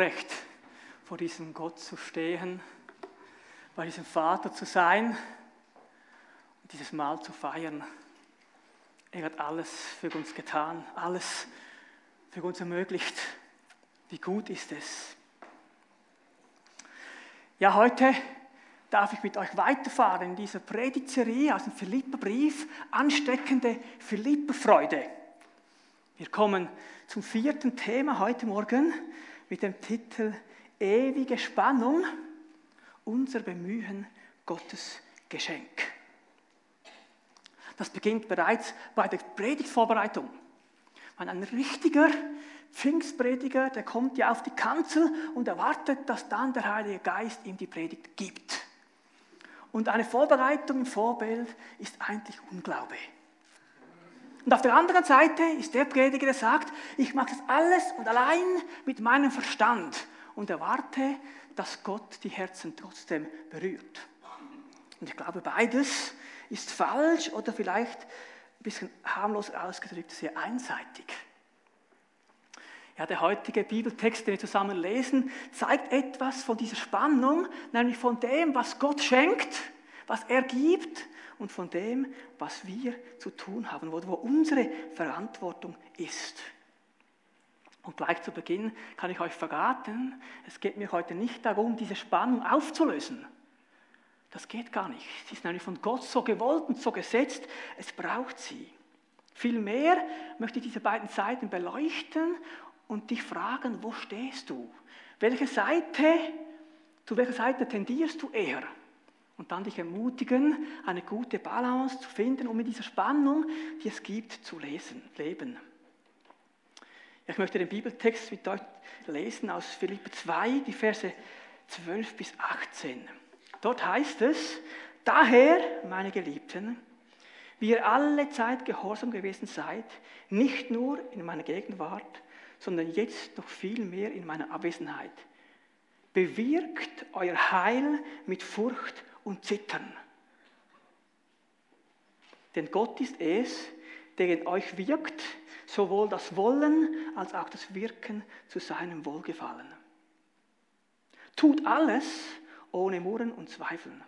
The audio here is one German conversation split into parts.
Vorrecht, vor diesem Gott zu stehen, bei diesem Vater zu sein und dieses Mahl zu feiern. Er hat alles für uns getan, alles für uns ermöglicht. Wie gut ist es? Ja, heute darf ich mit euch weiterfahren in dieser Predigtserie aus dem Philipperbrief, ansteckende Philipperfreude. Wir kommen zum vierten Thema heute Morgen mit dem Titel Ewige Spannung, unser Bemühen, Gottes Geschenk. Das beginnt bereits bei der Predigtvorbereitung. Wenn ein richtiger Pfingstprediger, der kommt ja auf die Kanzel und erwartet, dass dann der Heilige Geist ihm die Predigt gibt. Und eine Vorbereitung im Vorbild ist eigentlich Unglaube. Und auf der anderen Seite ist der Prediger, der sagt, ich mache das alles und allein mit meinem Verstand und erwarte, dass Gott die Herzen trotzdem berührt. Und ich glaube, beides ist falsch oder vielleicht ein bisschen harmlos ausgedrückt, sehr einseitig. Ja, der heutige Bibeltext, den wir zusammen lesen, zeigt etwas von dieser Spannung, nämlich von dem, was Gott schenkt, was er gibt und von dem, was wir zu tun haben, wo, unsere Verantwortung ist. Und gleich zu Beginn kann ich euch verraten, es geht mir heute nicht darum, diese Spannung aufzulösen. Das geht gar nicht. Sie ist nämlich von Gott so gewollt und so gesetzt, es braucht sie. Vielmehr möchte ich diese beiden Seiten beleuchten und dich fragen, wo stehst du? Welche Seite, zu welcher Seite tendierst du eher? Und dann dich ermutigen, eine gute Balance zu finden, um in dieser Spannung, die es gibt, zu lesen, leben. Ich möchte den Bibeltext mit euch lesen aus Philippe 2, die Verse 12 bis 18. Dort heißt es, daher, meine Geliebten, wie ihr alle Zeit gehorsam gewesen seid, nicht nur in meiner Gegenwart, sondern jetzt noch viel mehr in meiner Abwesenheit. Bewirkt euer Heil mit Furcht und Zittern. Denn Gott ist es, der in euch wirkt, sowohl das Wollen als auch das Wirken zu seinem Wohlgefallen. Tut alles ohne Murren und Zweifeln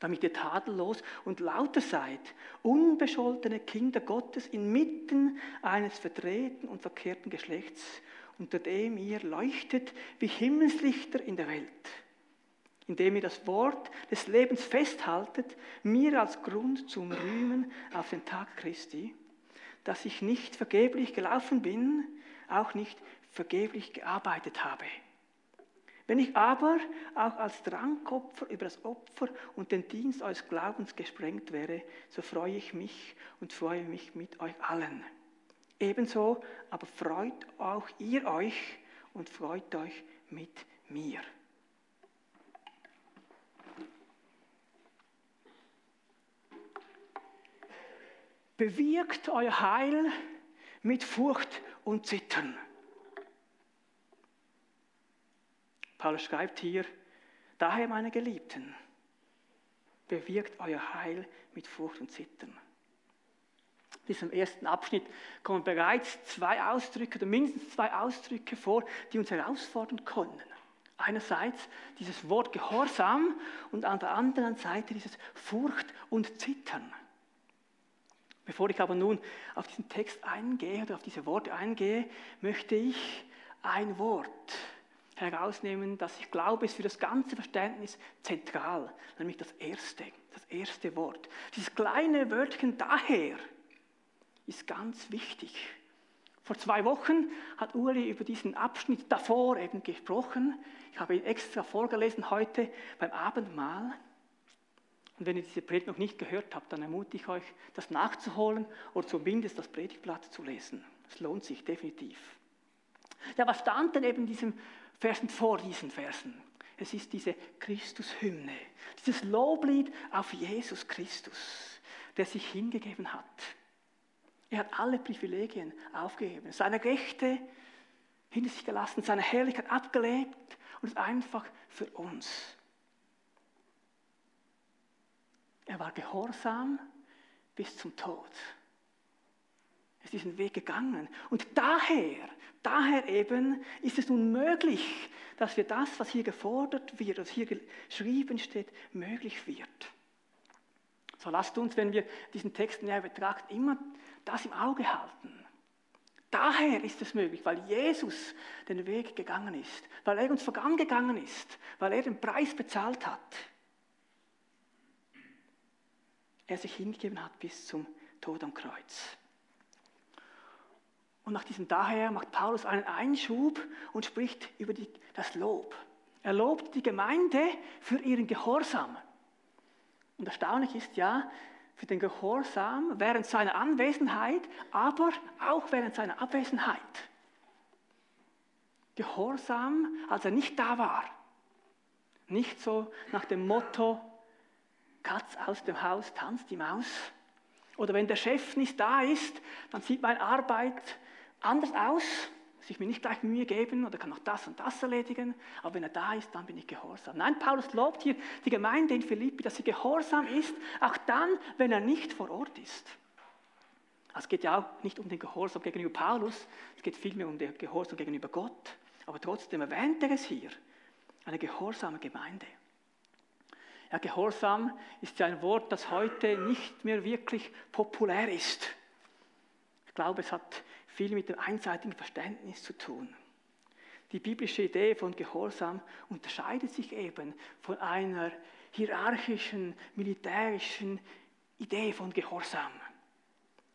damit ihr tadellos und lauter seid, unbescholtene Kinder Gottes inmitten eines verdrehten und verkehrten Geschlechts, unter dem ihr leuchtet wie Himmelslichter in der Welt, indem ihr das Wort des Lebens festhaltet, mir als Grund zum Rühmen auf den Tag Christi, dass ich nicht vergeblich gelaufen bin, auch nicht vergeblich gearbeitet habe. Wenn ich aber auch als Drankopfer über das Opfer und den Dienst eures Glaubens gesprengt wäre, so freue ich mich und freue mich mit euch allen. Ebenso aber freut auch ihr euch und freut euch mit mir. Bewirkt euer Heil mit Furcht und Zittern. Paulus schreibt hier, daher meine Geliebten, bewirkt euer Heil mit Furcht und Zittern. In diesem ersten Abschnitt kommen bereits zwei Ausdrücke, oder mindestens zwei Ausdrücke vor, die uns herausfordern können. Einerseits dieses Wort Gehorsam und an der anderen Seite dieses Furcht und Zittern. Bevor ich aber nun auf diesen Text eingehe oder auf diese Worte eingehe, möchte ich ein Wort herausnehmen, dass ich glaube, ist für das ganze Verständnis zentral, nämlich das erste, das erste Wort. Dieses kleine Wörtchen daher ist ganz wichtig. Vor zwei Wochen hat Uli über diesen Abschnitt davor eben gesprochen. Ich habe ihn extra vorgelesen heute beim Abendmahl. Und wenn ihr diese Predigt noch nicht gehört habt, dann ermutige ich euch, das nachzuholen oder zumindest das Predigtblatt zu lesen. Es lohnt sich definitiv. Ja, was stand denn eben in diesem Versen vor diesen Versen. Es ist diese Christus-Hymne, dieses Loblied auf Jesus Christus, der sich hingegeben hat. Er hat alle Privilegien aufgegeben, seine Rechte hinter sich gelassen, seine Herrlichkeit abgelebt und ist einfach für uns. Er war gehorsam bis zum Tod. Er ist diesen Weg gegangen. Und daher, daher eben ist es nun möglich, dass wir das, was hier gefordert wird, was hier geschrieben steht, möglich wird. So lasst uns, wenn wir diesen Text näher betrachten, immer das im Auge halten. Daher ist es möglich, weil Jesus den Weg gegangen ist, weil er uns vorangegangen ist, weil er den Preis bezahlt hat. Er sich hingegeben hat bis zum Tod am Kreuz. Und nach diesem Daher macht Paulus einen Einschub und spricht über die, das Lob. Er lobt die Gemeinde für ihren Gehorsam. Und erstaunlich ist ja, für den Gehorsam während seiner Anwesenheit, aber auch während seiner Abwesenheit. Gehorsam, als er nicht da war. Nicht so nach dem Motto, Katz aus dem Haus, tanzt die Maus. Oder wenn der Chef nicht da ist, dann sieht meine Arbeit anders aus sich mir nicht gleich Mühe geben oder kann noch das und das erledigen, aber wenn er da ist, dann bin ich gehorsam. Nein, Paulus lobt hier die Gemeinde in Philippi, dass sie gehorsam ist, auch dann, wenn er nicht vor Ort ist. Es geht ja auch nicht um den Gehorsam gegenüber Paulus, es geht vielmehr um den Gehorsam gegenüber Gott. Aber trotzdem erwähnt er es hier, eine gehorsame Gemeinde. Ja, Gehorsam ist ja ein Wort, das heute nicht mehr wirklich populär ist. Ich glaube, es hat viel mit dem einseitigen Verständnis zu tun. Die biblische Idee von Gehorsam unterscheidet sich eben von einer hierarchischen, militärischen Idee von Gehorsam.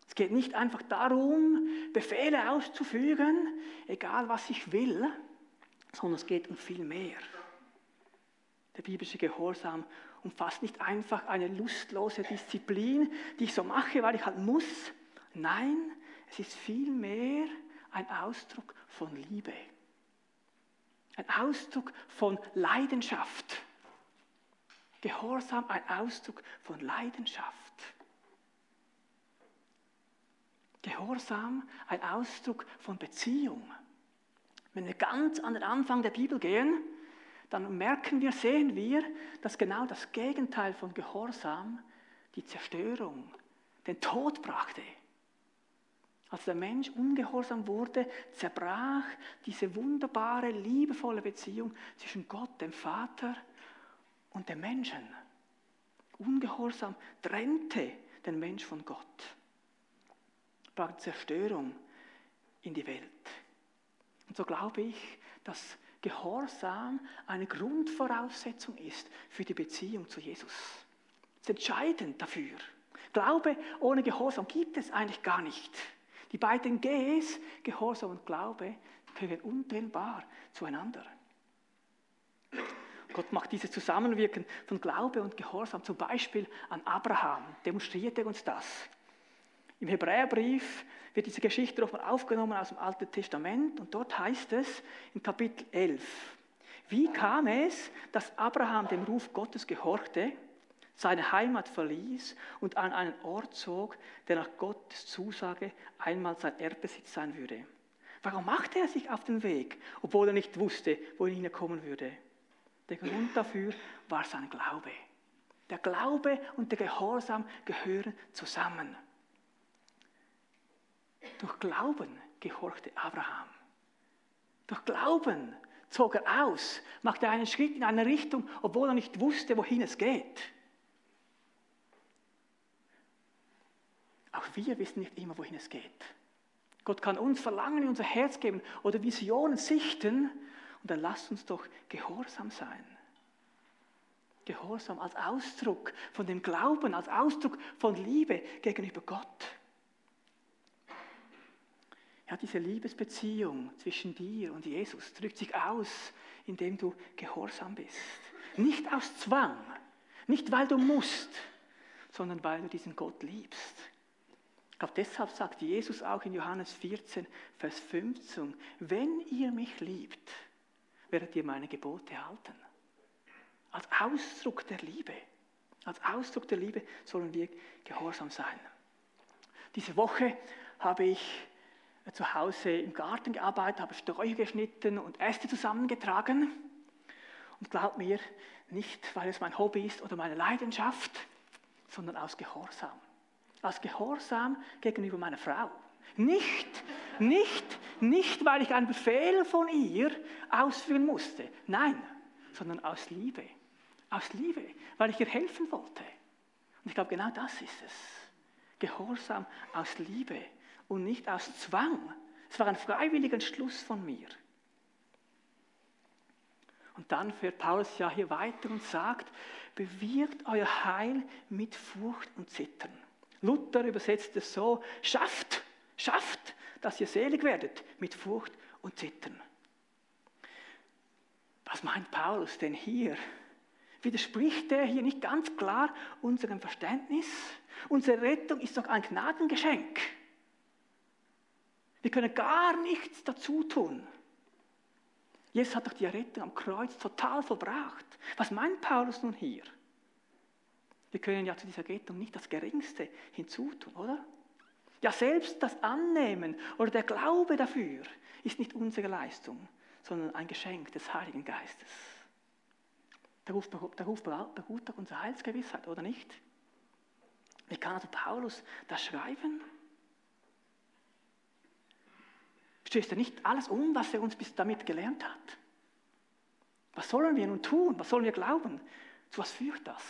Es geht nicht einfach darum, Befehle auszuführen, egal was ich will, sondern es geht um viel mehr. Der biblische Gehorsam umfasst nicht einfach eine lustlose Disziplin, die ich so mache, weil ich halt muss. Nein, es ist vielmehr ein Ausdruck von Liebe. Ein Ausdruck von Leidenschaft. Gehorsam ein Ausdruck von Leidenschaft. Gehorsam ein Ausdruck von Beziehung. Wenn wir ganz an den Anfang der Bibel gehen, dann merken wir, sehen wir, dass genau das Gegenteil von Gehorsam die Zerstörung, den Tod brachte. Als der Mensch ungehorsam wurde, zerbrach diese wunderbare, liebevolle Beziehung zwischen Gott, dem Vater und dem Menschen. Ungehorsam trennte den Mensch von Gott, brachte Zerstörung in die Welt. Und so glaube ich, dass Gehorsam eine Grundvoraussetzung ist für die Beziehung zu Jesus. Das ist entscheidend dafür. Glaube ohne Gehorsam gibt es eigentlich gar nicht. Die beiden Gs, Gehorsam und Glaube, gehören untrennbar zueinander. Gott macht dieses Zusammenwirken von Glaube und Gehorsam zum Beispiel an Abraham, demonstriert er uns das. Im Hebräerbrief wird diese Geschichte nochmal aufgenommen aus dem Alten Testament und dort heißt es in Kapitel 11, wie kam es, dass Abraham dem Ruf Gottes gehorchte seine Heimat verließ und an einen Ort zog, der nach Gottes Zusage einmal sein Erbbesitz sein würde. Warum machte er sich auf den Weg, obwohl er nicht wusste, wohin er kommen würde? Der Grund dafür war sein Glaube. Der Glaube und der Gehorsam gehören zusammen. Durch Glauben gehorchte Abraham. Durch Glauben zog er aus, machte einen Schritt in eine Richtung, obwohl er nicht wusste, wohin es geht. Auch wir wissen nicht immer, wohin es geht. Gott kann uns Verlangen in unser Herz geben oder Visionen sichten und dann lasst uns doch gehorsam sein. Gehorsam als Ausdruck von dem Glauben, als Ausdruck von Liebe gegenüber Gott. Ja, diese Liebesbeziehung zwischen dir und Jesus drückt sich aus, indem du gehorsam bist. Nicht aus Zwang, nicht weil du musst, sondern weil du diesen Gott liebst. Glaube, deshalb sagt Jesus auch in Johannes 14, Vers 15, wenn ihr mich liebt, werdet ihr meine Gebote halten. Als Ausdruck der Liebe, als Ausdruck der Liebe sollen wir gehorsam sein. Diese Woche habe ich zu Hause im Garten gearbeitet, habe Sträucher geschnitten und Äste zusammengetragen. Und glaubt mir, nicht weil es mein Hobby ist oder meine Leidenschaft, sondern aus Gehorsam als Gehorsam gegenüber meiner Frau. Nicht, nicht, nicht, weil ich einen Befehl von ihr ausführen musste. Nein, sondern aus Liebe. Aus Liebe, weil ich ihr helfen wollte. Und ich glaube, genau das ist es. Gehorsam aus Liebe und nicht aus Zwang. Es war ein freiwilliger Entschluss von mir. Und dann fährt Paulus ja hier weiter und sagt, bewirkt euer Heil mit Furcht und Zittern. Luther übersetzt es so, schafft, schafft, dass ihr selig werdet mit Furcht und Zittern. Was meint Paulus denn hier? Widerspricht er hier nicht ganz klar unserem Verständnis? Unsere Rettung ist doch ein Gnadengeschenk. Wir können gar nichts dazu tun. Jesus hat doch die Errettung am Kreuz total verbracht. Was meint Paulus nun hier? Wir können ja zu dieser Rettung nicht das Geringste hinzutun, oder? Ja, selbst das Annehmen oder der Glaube dafür ist nicht unsere Leistung, sondern ein Geschenk des Heiligen Geistes. Ruft beruht doch unsere Heilsgewissheit, oder nicht? Wie kann also Paulus das schreiben? Stößt er nicht alles um, was er uns bis damit gelernt hat? Was sollen wir nun tun? Was sollen wir glauben? Zu was führt das?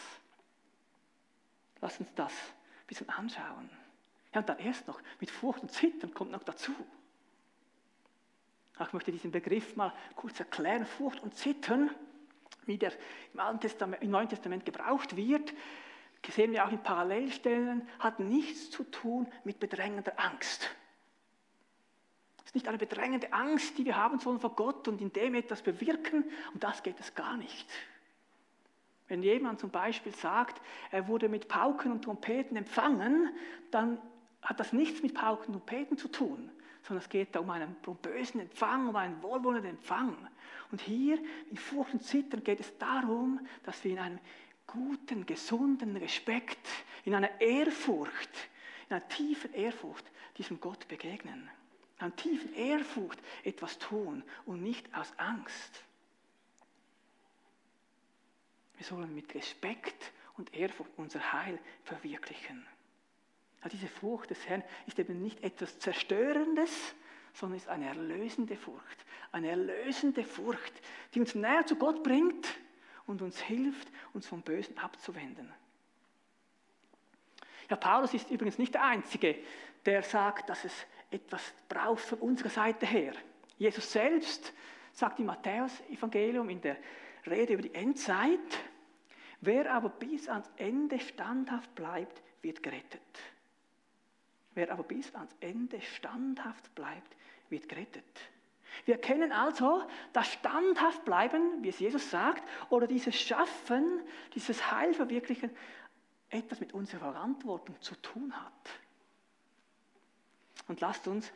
Lass uns das ein bisschen anschauen. Ja, und dann erst noch, mit Furcht und Zittern kommt noch dazu. Ich möchte diesen Begriff mal kurz erklären. Furcht und Zittern, wie der im, Alten Testament, im Neuen Testament gebraucht wird, sehen wir auch in Parallelstellen, hat nichts zu tun mit bedrängender Angst. Es ist nicht eine bedrängende Angst, die wir haben sollen vor Gott und in dem etwas bewirken, um das geht es gar nicht. Wenn jemand zum Beispiel sagt, er wurde mit Pauken und Trompeten empfangen, dann hat das nichts mit Pauken und Trompeten zu tun, sondern es geht da um einen pompösen Empfang, um einen wohlwollenden Empfang. Und hier in Furcht und Zittern geht es darum, dass wir in einem guten, gesunden Respekt, in einer Ehrfurcht, in einer tiefen Ehrfurcht diesem Gott begegnen. In einer tiefen Ehrfurcht etwas tun und nicht aus Angst. Wir sollen mit Respekt und Ehrfurcht unser Heil verwirklichen. Ja, diese Furcht des Herrn ist eben nicht etwas Zerstörendes, sondern ist eine erlösende Furcht. Eine erlösende Furcht, die uns näher zu Gott bringt und uns hilft, uns vom Bösen abzuwenden. Ja, Paulus ist übrigens nicht der Einzige, der sagt, dass es etwas braucht von unserer Seite her. Jesus selbst sagt im Matthäus-Evangelium in der Rede über die Endzeit, wer aber bis ans Ende standhaft bleibt, wird gerettet. Wer aber bis ans Ende standhaft bleibt, wird gerettet. Wir erkennen also, das standhaft bleiben, wie es Jesus sagt, oder dieses Schaffen, dieses Heilverwirklichen, etwas mit unserer Verantwortung zu tun hat. Und lasst uns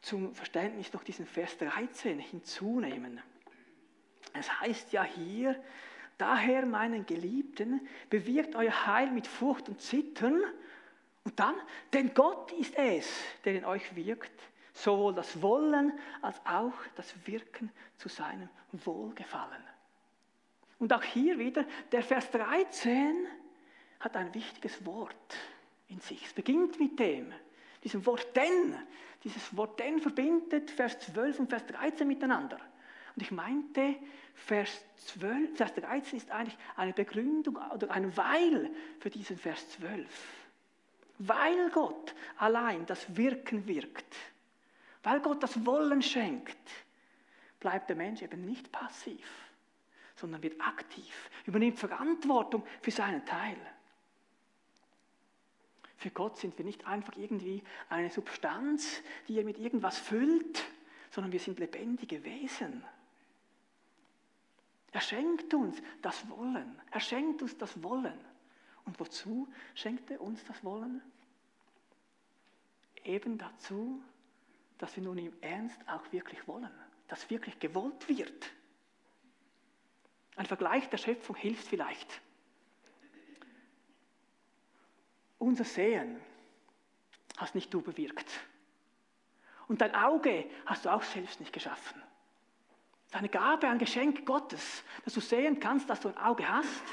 zum Verständnis noch diesen Vers 13 hinzunehmen. Es heißt ja hier, daher meinen Geliebten, bewirkt euer Heil mit Furcht und Zittern. Und dann, denn Gott ist es, der in euch wirkt, sowohl das Wollen als auch das Wirken zu seinem Wohlgefallen. Und auch hier wieder, der Vers 13 hat ein wichtiges Wort in sich. Es beginnt mit dem, diesem Wort denn. Dieses Wort denn verbindet Vers 12 und Vers 13 miteinander. Und ich meinte, Vers, 12, Vers 13 ist eigentlich eine Begründung oder ein Weil für diesen Vers 12. Weil Gott allein das Wirken wirkt, weil Gott das Wollen schenkt, bleibt der Mensch eben nicht passiv, sondern wird aktiv, übernimmt Verantwortung für seinen Teil. Für Gott sind wir nicht einfach irgendwie eine Substanz, die er mit irgendwas füllt, sondern wir sind lebendige Wesen. Er schenkt uns das Wollen. Er schenkt uns das Wollen. Und wozu schenkt er uns das Wollen? Eben dazu, dass wir nun im Ernst auch wirklich wollen, dass wirklich gewollt wird. Ein Vergleich der Schöpfung hilft vielleicht. Unser Sehen hast nicht du bewirkt. Und dein Auge hast du auch selbst nicht geschaffen. Deine Gabe, ein Geschenk Gottes, dass du sehen kannst, dass du ein Auge hast.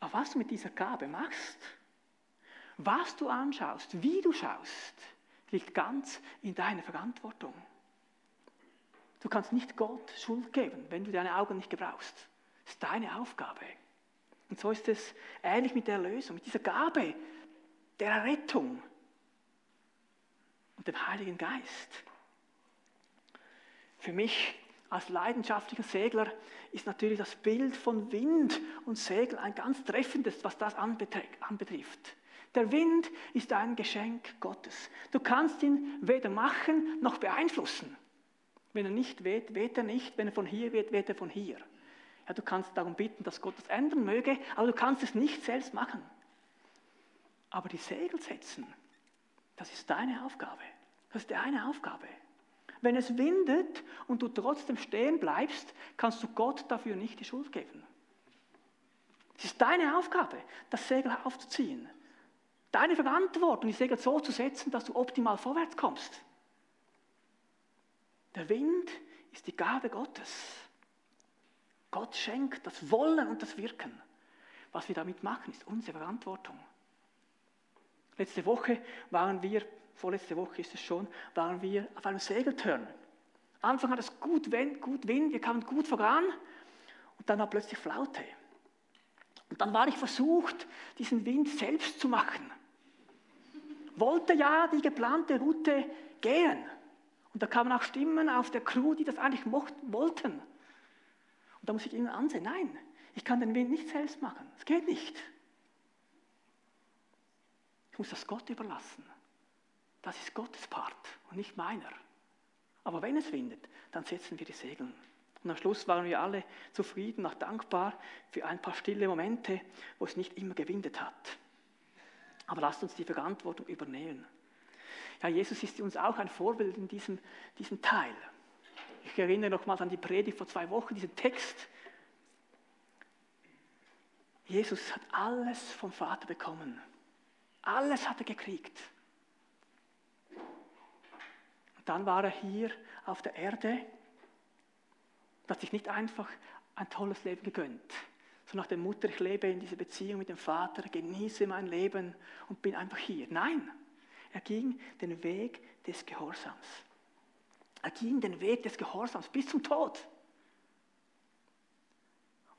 Aber was du mit dieser Gabe machst, Was du anschaust, wie du schaust, liegt ganz in deiner Verantwortung. Du kannst nicht Gott Schuld geben, wenn du deine Augen nicht gebrauchst. Das ist deine Aufgabe. Und so ist es ähnlich mit der Erlösung, mit dieser Gabe der Errettung und dem Heiligen Geist. Für mich als leidenschaftlicher Segler ist natürlich das Bild von Wind und Segel ein ganz treffendes, was das anbetrifft. Der Wind ist ein Geschenk Gottes. Du kannst ihn weder machen noch beeinflussen. Wenn er nicht weht, weht er nicht. Wenn er von hier weht, weht er von hier. Ja, du kannst darum bitten, dass Gott das ändern möge, aber du kannst es nicht selbst machen. Aber die Segel setzen, das ist deine Aufgabe. Das ist deine Aufgabe. Wenn es windet und du trotzdem stehen bleibst, kannst du Gott dafür nicht die Schuld geben. Es ist deine Aufgabe, das Segel aufzuziehen. Deine Verantwortung, die Segel so zu setzen, dass du optimal vorwärts kommst. Der Wind ist die Gabe Gottes. Gott schenkt das Wollen und das Wirken. Was wir damit machen, ist unsere Verantwortung. Letzte Woche waren wir, vorletzte Woche ist es schon, waren wir auf einem Segeltörn. Anfang hat es gut Wind, gut Wind, wir kamen gut voran und dann war plötzlich Flaute. Und dann war ich versucht, diesen Wind selbst zu machen. Wollte ja die geplante Route gehen. Und da kamen auch Stimmen auf der Crew, die das eigentlich wollten. Da muss ich ihnen ansehen, nein, ich kann den Wind nicht selbst machen. Es geht nicht. Ich muss das Gott überlassen. Das ist Gottes Part und nicht meiner. Aber wenn es windet, dann setzen wir die Segel. Und am Schluss waren wir alle zufrieden, auch dankbar für ein paar stille Momente, wo es nicht immer gewindet hat. Aber lasst uns die Verantwortung übernehmen. Ja, Jesus ist uns auch ein Vorbild in diesem, diesem Teil. Ich erinnere nochmals an die Predigt vor zwei Wochen, diesen Text. Jesus hat alles vom Vater bekommen. Alles hat er gekriegt. Und dann war er hier auf der Erde und hat sich nicht einfach ein tolles Leben gegönnt. So nach der Mutter, ich lebe in dieser Beziehung mit dem Vater, genieße mein Leben und bin einfach hier. Nein, er ging den Weg des Gehorsams. Er ging den Weg des Gehorsams bis zum Tod.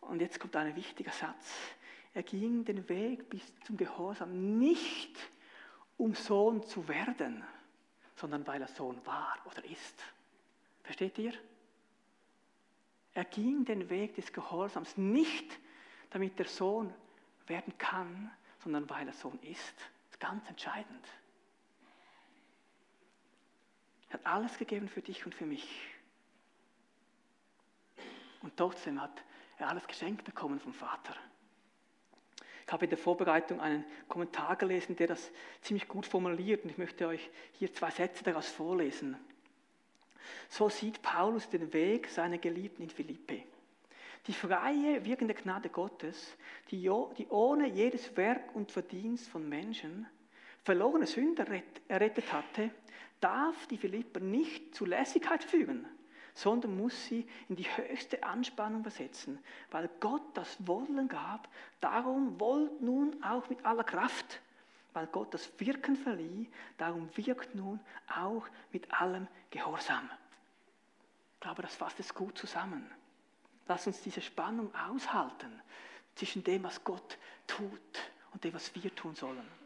Und jetzt kommt ein wichtiger Satz. Er ging den Weg bis zum Gehorsam nicht, um Sohn zu werden, sondern weil er Sohn war oder ist. Versteht ihr? Er ging den Weg des Gehorsams nicht, damit er Sohn werden kann, sondern weil er Sohn ist. Das ist ganz entscheidend. Er hat alles gegeben für dich und für mich. Und trotzdem hat er alles geschenkt bekommen vom Vater. Ich habe in der Vorbereitung einen Kommentar gelesen, der das ziemlich gut formuliert und ich möchte euch hier zwei Sätze daraus vorlesen. So sieht Paulus den Weg seiner Geliebten in Philippi. Die freie, wirkende Gnade Gottes, die, ohne jedes Werk und Verdienst von Menschen verlorene Sünder errettet hatte, darf die Philipper nicht zu Lässigkeit fügen, sondern muss sie in die höchste Anspannung versetzen, weil Gott das Wollen gab. Darum wollt nun auch mit aller Kraft, weil Gott das Wirken verlieh, darum wirkt nun auch mit allem Gehorsam. Ich glaube, das fasst es gut zusammen. Lass uns diese Spannung aushalten zwischen dem, was Gott tut und dem, was wir tun sollen.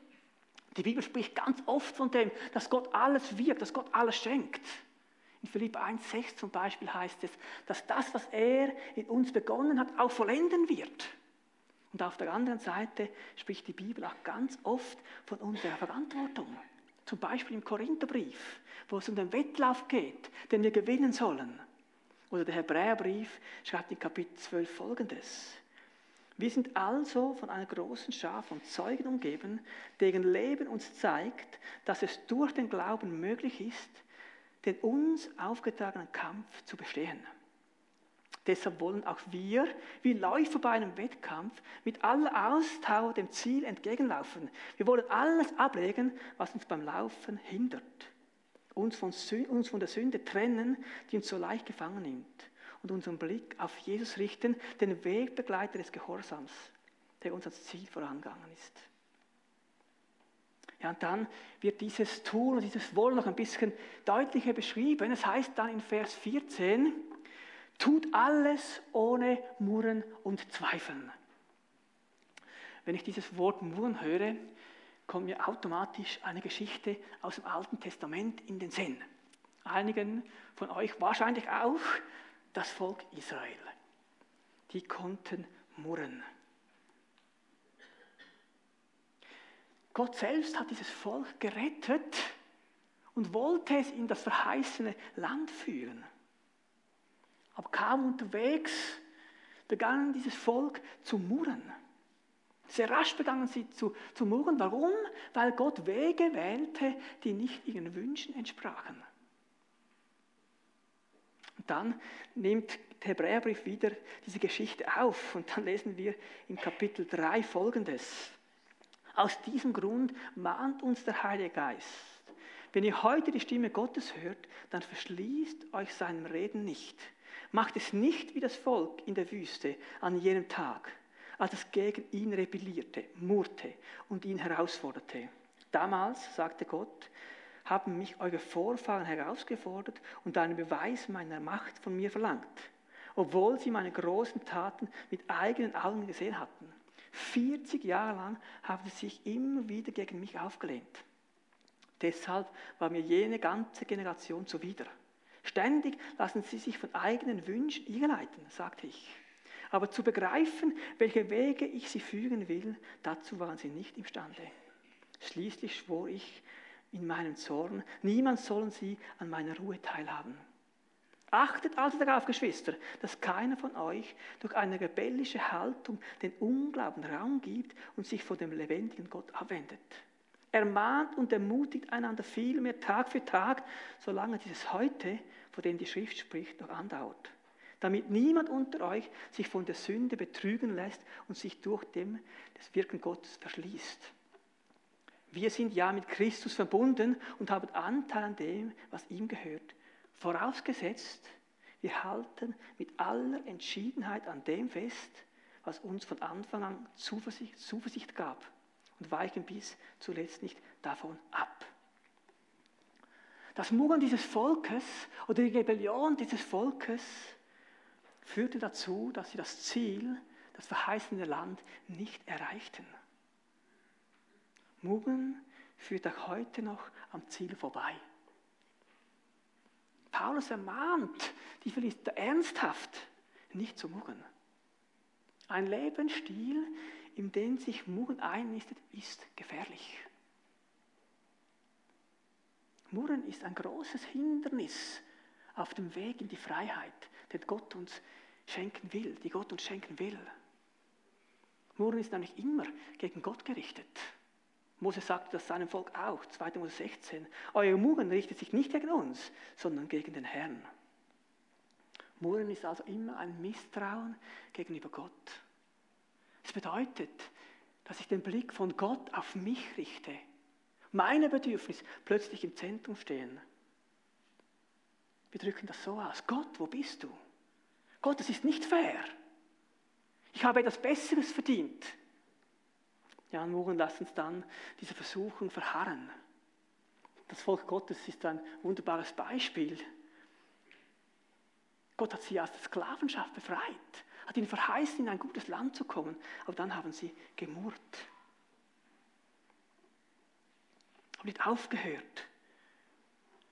Die Bibel spricht ganz oft von dem, dass Gott alles wirkt, dass Gott alles schenkt. In Philipp 1,6 zum Beispiel heißt es, dass das, was er in uns begonnen hat, auch vollenden wird. Und auf der anderen Seite spricht die Bibel auch ganz oft von unserer Verantwortung. Zum Beispiel im Korintherbrief, wo es um den Wettlauf geht, den wir gewinnen sollen. Oder der Hebräerbrief schreibt in Kapitel 12 folgendes. Wir sind also von einer großen Schar von Zeugen umgeben, deren Leben uns zeigt, dass es durch den Glauben möglich ist, den uns aufgetragenen Kampf zu bestehen. Deshalb wollen auch wir, wie Läufer bei einem Wettkampf, mit aller Ausdauer dem Ziel entgegenlaufen. Wir wollen alles ablegen, was uns beim Laufen hindert. Uns von, uns von der Sünde trennen, die uns so leicht gefangen nimmt und unseren Blick auf Jesus richten, den Wegbegleiter des Gehorsams, der uns ans Ziel vorangegangen ist. Ja, und dann wird dieses Tun und dieses Wollen noch ein bisschen deutlicher beschrieben. Es heißt dann in Vers 14, tut alles ohne Murren und Zweifeln. Wenn ich dieses Wort Murren höre, kommt mir automatisch eine Geschichte aus dem Alten Testament in den Sinn. Einigen von euch wahrscheinlich auch das Volk Israel. Die konnten murren. Gott selbst hat dieses Volk gerettet und wollte es in das verheißene Land führen. Aber kaum unterwegs begann dieses Volk zu murren. Sehr rasch begannen sie zu, zu murren. Warum? Weil Gott Wege wählte, die nicht ihren Wünschen entsprachen. Und dann nimmt der Hebräerbrief wieder diese Geschichte auf und dann lesen wir in Kapitel 3 folgendes. Aus diesem Grund mahnt uns der Heilige Geist. Wenn ihr heute die Stimme Gottes hört, dann verschließt euch seinem Reden nicht. Macht es nicht wie das Volk in der Wüste an jenem Tag, als es gegen ihn rebellierte, murrte und ihn herausforderte. Damals, sagte Gott, haben mich eure Vorfahren herausgefordert und einen Beweis meiner Macht von mir verlangt, obwohl sie meine großen Taten mit eigenen Augen gesehen hatten. 40 Jahre lang haben sie sich immer wieder gegen mich aufgelehnt. Deshalb war mir jene ganze Generation zuwider. Ständig lassen sie sich von eigenen Wünschen irreleiten, sagte ich. Aber zu begreifen, welche Wege ich sie führen will, dazu waren sie nicht imstande. Schließlich schwor ich in meinem Zorn, niemand sollen sie an meiner Ruhe teilhaben. Achtet also darauf, Geschwister, dass keiner von euch durch eine rebellische Haltung den Unglauben Raum gibt und sich von dem lebendigen Gott abwendet. Ermahnt und ermutigt einander vielmehr Tag für Tag, solange dieses Heute, von dem die Schrift spricht, noch andauert. Damit niemand unter euch sich von der Sünde betrügen lässt und sich durch dem das Wirken Gottes verschließt. Wir sind ja mit Christus verbunden und haben Anteil an dem, was ihm gehört. Vorausgesetzt, wir halten mit aller Entschiedenheit an dem fest, was uns von Anfang an Zuversicht, Zuversicht gab und weichen bis zuletzt nicht davon ab. Das Murren dieses Volkes oder die Rebellion dieses Volkes führte dazu, dass sie das Ziel, das verheißene Land, nicht erreichten. Murren führt auch heute noch am Ziel vorbei. Paulus ermahnt die Philister ernsthaft, nicht zu murren. Ein Lebensstil, in den sich Murren einnistet, ist gefährlich. Murren ist ein großes Hindernis auf dem Weg in die Freiheit, den Gott uns schenken will, die Gott uns schenken will. Murren ist nämlich immer gegen Gott gerichtet. Mose sagte das seinem Volk auch, 2. Mose 16. Euer Murren richtet sich nicht gegen uns, sondern gegen den Herrn. Murren ist also immer ein Misstrauen gegenüber Gott. Es bedeutet, dass ich den Blick von Gott auf mich richte. Meine Bedürfnisse plötzlich im Zentrum stehen. Wir drücken das so aus. Gott, wo bist du? Gott, das ist nicht fair. Ich habe etwas Besseres verdient. Ja, Murren lässt uns dann diese Versuchung verharren. Das Volk Gottes ist ein wunderbares Beispiel. Gott hat sie aus der Sklavenschaft befreit, hat ihnen verheißen, in ein gutes Land zu kommen, aber dann haben sie gemurrt. Haben nicht aufgehört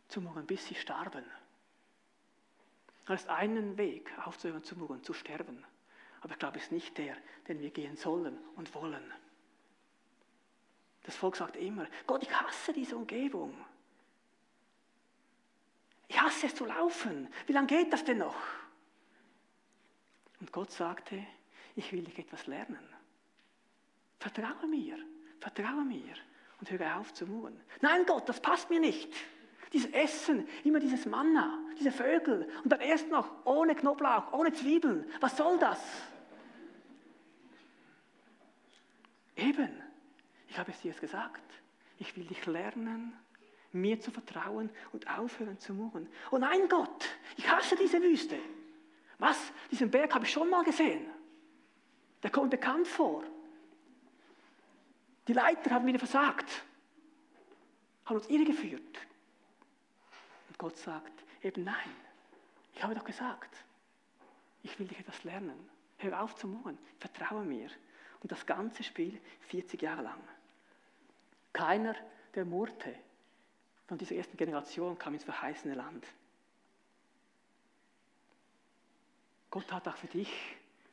zu murren, bis sie starben. Es ist einen Weg, aufzuhören zu murren, zu sterben. Aber ich glaube, es ist nicht der, den wir gehen sollen und wollen. Das Volk sagt immer, Gott, ich hasse diese Umgebung. Ich hasse es zu laufen. Wie lange geht das denn noch? Und Gott sagte, ich will dich etwas lernen. Vertraue mir, vertraue mir und höre auf zu murren. Nein, Gott, das passt mir nicht. Dieses Essen, immer dieses Manna, diese Vögel und dann erst noch ohne Knoblauch, ohne Zwiebeln. Was soll das? Eben, ich habe es dir jetzt gesagt. Ich will dich lernen, mir zu vertrauen und aufhören zu murren. Oh nein, Gott, ich hasse diese Wüste. Was? Diesen Berg habe ich schon mal gesehen. Der kommt bekannt vor. Die Leiter haben wieder versagt. hat uns irregeführt. Und Gott sagt eben nein. Ich habe doch gesagt, ich will dich etwas lernen. Hör auf zu murren, vertraue mir. Und das ganze Spiel 40 Jahre lang. Keiner, der murrte von dieser ersten Generation, kam ins verheißene Land. Gott hat auch für dich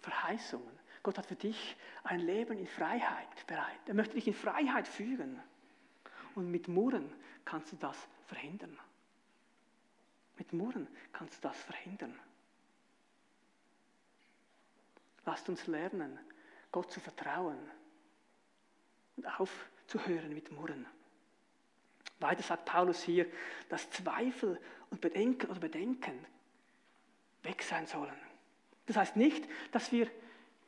Verheißungen. Gott hat für dich ein Leben in Freiheit bereit. Er möchte dich in Freiheit führen. Und mit Murren kannst du das verhindern. Mit Murren kannst du das verhindern. Lasst uns lernen, Gott zu vertrauen und aufzuhören mit Murren. Weiter sagt Paulus hier, dass Zweifel und Bedenken oder Bedenken weg sein sollen. Das heißt nicht, dass wir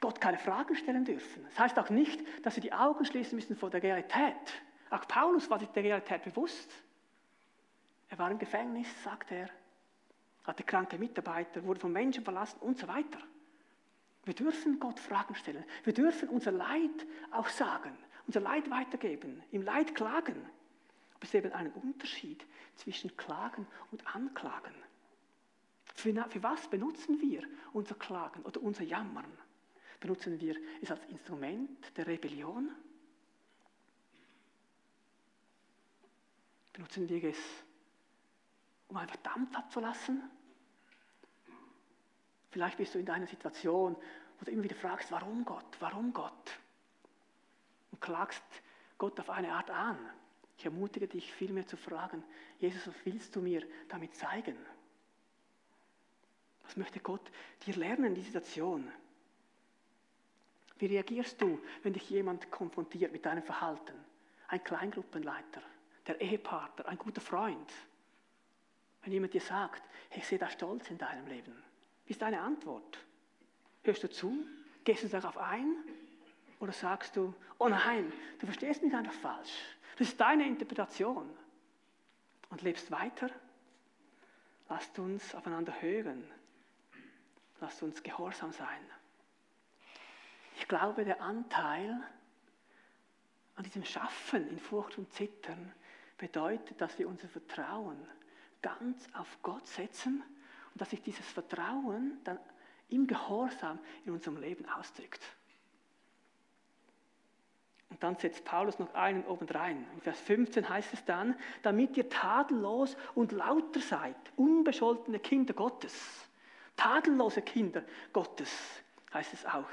Gott keine Fragen stellen dürfen. Das heißt auch nicht, dass wir die Augen schließen müssen vor der Realität. Auch Paulus war sich der Realität bewusst. Er war im Gefängnis, sagt er, hatte kranke Mitarbeiter, wurde von Menschen verlassen und so weiter. Wir dürfen Gott Fragen stellen. Wir dürfen unser Leid auch sagen, unser Leid weitergeben, im Leid klagen. Aber es ist eben ein Unterschied zwischen Klagen und Anklagen. Für, für was benutzen wir unser Klagen oder unser Jammern? Benutzen wir es als Instrument der Rebellion? Benutzen wir es, um einfach Dampf abzulassen? Vielleicht bist du in deiner Situation, wo du immer wieder fragst, warum Gott, warum Gott? Klagst Gott auf eine Art an. Ich ermutige dich vielmehr zu fragen, Jesus, was willst du mir damit zeigen? Was möchte Gott dir lernen in dieser Situation? Wie reagierst du, wenn dich jemand konfrontiert mit deinem Verhalten? Ein Kleingruppenleiter, der Ehepartner, ein guter Freund. Wenn jemand dir sagt, ich sehe da Stolz in deinem Leben. Wie ist deine Antwort? Hörst du zu? Gehst du darauf ein? Oder sagst du, oh nein, du verstehst mich einfach falsch. Das ist deine Interpretation. Und lebst weiter? Lasst uns aufeinander hören. Lasst uns gehorsam sein. Ich glaube, der Anteil an diesem Schaffen in Furcht und Zittern bedeutet, dass wir unser Vertrauen ganz auf Gott setzen und dass sich dieses Vertrauen dann im Gehorsam in unserem Leben ausdrückt. Und dann setzt Paulus noch einen obendrein. In Vers 15 heißt es dann, damit ihr tadellos und lauter seid, unbescholtene Kinder Gottes. Tadellose Kinder Gottes heißt es auch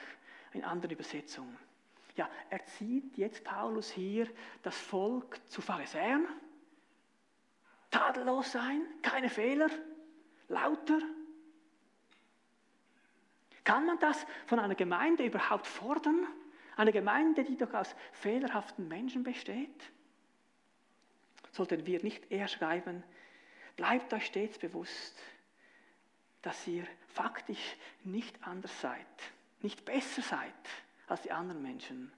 in anderen Übersetzungen. Ja, erzieht jetzt Paulus hier das Volk zu Pharisäern? Tadellos sein, keine Fehler, lauter? Kann man das von einer Gemeinde überhaupt fordern? Eine Gemeinde, die doch aus fehlerhaften Menschen besteht? Sollten wir nicht eher schreiben, bleibt euch stets bewusst, dass ihr faktisch nicht anders seid, nicht besser seid als die anderen Menschen.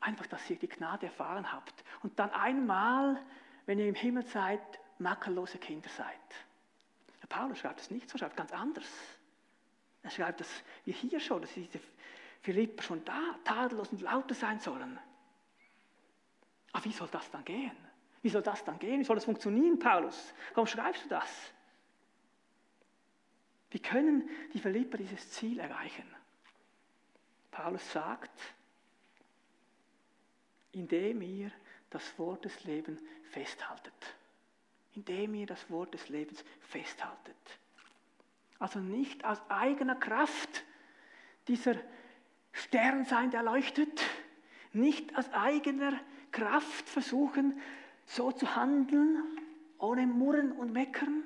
Einfach, dass ihr die Gnade erfahren habt und dann einmal, wenn ihr im Himmel seid, makellose Kinder seid. Der Paulus schreibt es nicht so, schreibt ganz anders. Er schreibt, dass wir hier schon, dass diese Philipper schon da tadellos und lauter sein sollen. Aber wie soll das dann gehen? Wie soll das dann gehen? Wie soll das funktionieren, Paulus? Warum schreibst du das? Wie können die Philipper dieses Ziel erreichen? Paulus sagt, indem ihr das Wort des Lebens festhaltet. Indem ihr das Wort des Lebens festhaltet. Also nicht aus eigener Kraft dieser Stern sein, der leuchtet, nicht aus eigener Kraft versuchen, so zu handeln, ohne Murren und Meckern,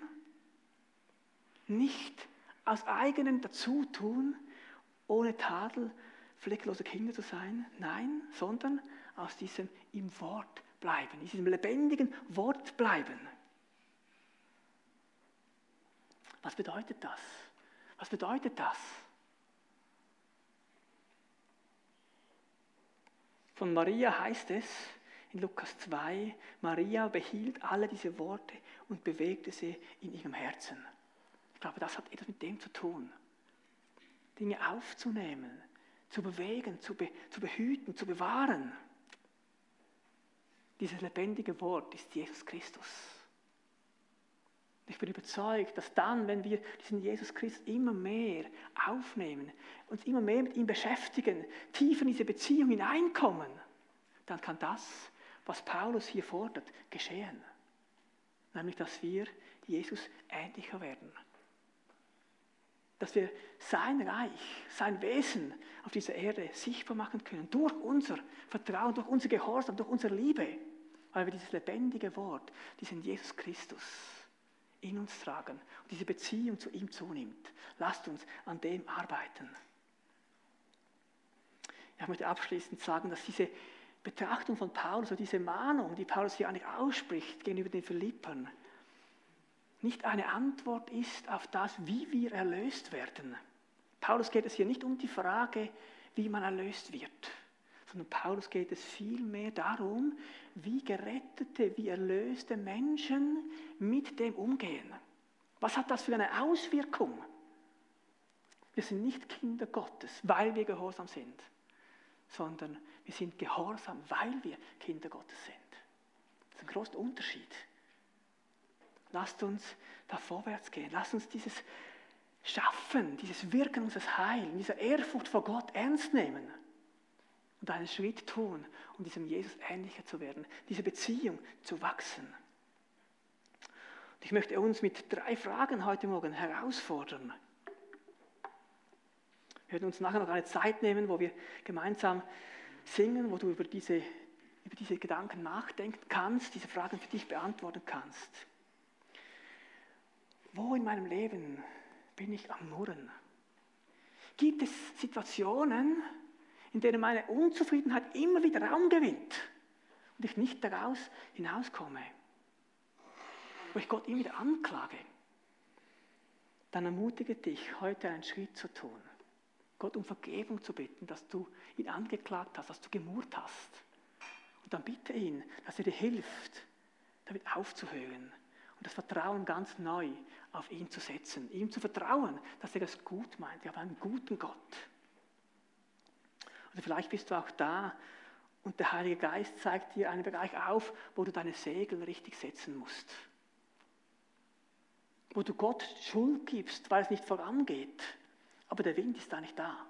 nicht aus eigenem Dazutun, ohne Tadel, flecklose Kinder zu sein, nein, sondern aus diesem im Wort bleiben, in diesem lebendigen Wort bleiben. Was bedeutet das? Was bedeutet das? Von Maria heißt es in Lukas 2, Maria behielt alle diese Worte und bewegte sie in ihrem Herzen. Ich glaube, das hat etwas mit dem zu tun. Dinge aufzunehmen, zu bewegen, zu, be, zu behüten, zu bewahren. Dieses lebendige Wort ist Jesus Christus. Ich bin überzeugt, dass dann, wenn wir diesen Jesus Christus immer mehr aufnehmen, uns immer mehr mit ihm beschäftigen, tiefer in diese Beziehung hineinkommen, dann kann das, was Paulus hier fordert, geschehen. Nämlich, dass wir Jesus ähnlicher werden. Dass wir sein Reich, sein Wesen auf dieser Erde sichtbar machen können. Durch unser Vertrauen, durch unser Gehorsam, durch unsere Liebe. Weil wir dieses lebendige Wort, diesen Jesus Christus in uns tragen und diese Beziehung zu ihm zunimmt. Lasst uns an dem arbeiten. Ich möchte abschließend sagen, dass diese Betrachtung von Paulus, oder diese Mahnung, die Paulus hier eigentlich ausspricht gegenüber den Philippern, nicht eine Antwort ist auf das, wie wir erlöst werden. Paulus geht es hier nicht um die Frage, wie man erlöst wird, sondern Paulus geht es vielmehr darum, wie gerettete, wie erlöste Menschen mit dem umgehen. Was hat das für eine Auswirkung? Wir sind nicht Kinder Gottes, weil wir gehorsam sind, sondern wir sind gehorsam, weil wir Kinder Gottes sind. Das ist ein großer Unterschied. Lasst uns da vorwärts gehen. Lasst uns dieses Schaffen, dieses Wirken unseres Heils, diese Ehrfurcht vor Gott ernst nehmen und einen Schritt tun, um diesem Jesus ähnlicher zu werden, diese Beziehung zu wachsen. Und ich möchte uns mit drei Fragen heute Morgen herausfordern. Wir werden uns nachher noch eine Zeit nehmen, wo wir gemeinsam singen, wo du über diese, über diese Gedanken nachdenken kannst, diese Fragen für dich beantworten kannst. Wo in meinem Leben bin ich am Murren? Gibt es Situationen, in denen meine Unzufriedenheit immer wieder Raum gewinnt und ich nicht daraus hinauskomme? Wo ich Gott immer wieder anklage? Dann ermutige dich, heute einen Schritt zu tun. Gott um Vergebung zu bitten, dass du ihn angeklagt hast, dass du gemurrt hast. Und dann bitte ihn, dass er dir hilft, damit aufzuhören und das Vertrauen ganz neu auf ihn zu setzen, ihm zu vertrauen, dass er das gut meint. Wir haben einen guten Gott. Oder vielleicht bist du auch da und der Heilige Geist zeigt dir einen Bereich auf, wo du deine Segel richtig setzen musst. Wo du Gott Schuld gibst, weil es nicht vorangeht, aber der Wind ist da nicht da.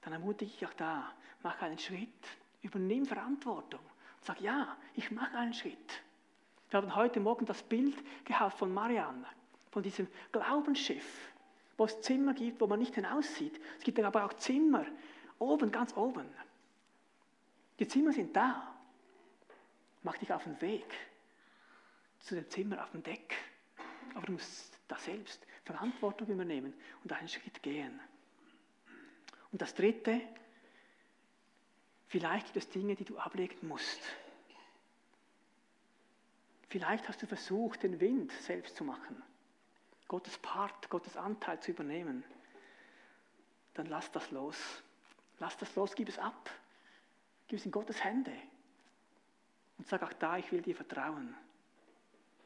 Dann ermutige ich auch da, mach einen Schritt, übernimm Verantwortung und sag, ja, ich mache einen Schritt. Wir haben heute Morgen das Bild gehabt von Marianne, von diesem Glaubensschiff, wo es Zimmer gibt, wo man nicht hinaussieht. Es gibt aber auch Zimmer, oben, ganz oben. Die Zimmer sind da. Mach dich auf den Weg zu dem Zimmer auf dem Deck. Aber du musst da selbst Verantwortung übernehmen und einen Schritt gehen. Und das Dritte, vielleicht gibt es Dinge, die du ablegen musst. Vielleicht hast du versucht, den Wind selbst zu machen, Gottes Part, Gottes Anteil zu übernehmen. Dann lass das los. Lass das los, gib es ab. Gib es in Gottes Hände. Und sag auch da, ich will dir vertrauen.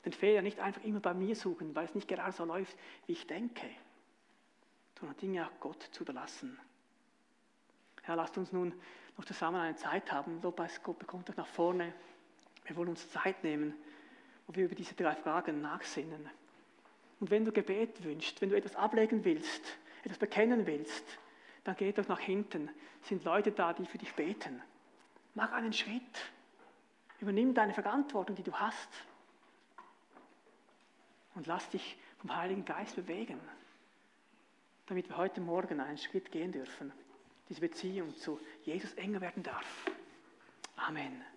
Den Fehler nicht einfach immer bei mir suchen, weil es nicht gerade so läuft, wie ich denke, sondern Dinge auch Gott zu überlassen. Ja, lasst uns nun noch zusammen eine Zeit haben. Lobpreis Gott bekommt euch nach vorne. Wir wollen uns Zeit nehmen wo wir über diese drei Fragen nachsinnen. Und wenn du Gebet wünschst, wenn du etwas ablegen willst, etwas bekennen willst, dann geh doch nach hinten. Es sind Leute da, die für dich beten. Mach einen Schritt. Übernimm deine Verantwortung, die du hast. Und lass dich vom Heiligen Geist bewegen, damit wir heute Morgen einen Schritt gehen dürfen. Diese Beziehung zu Jesus enger werden darf. Amen.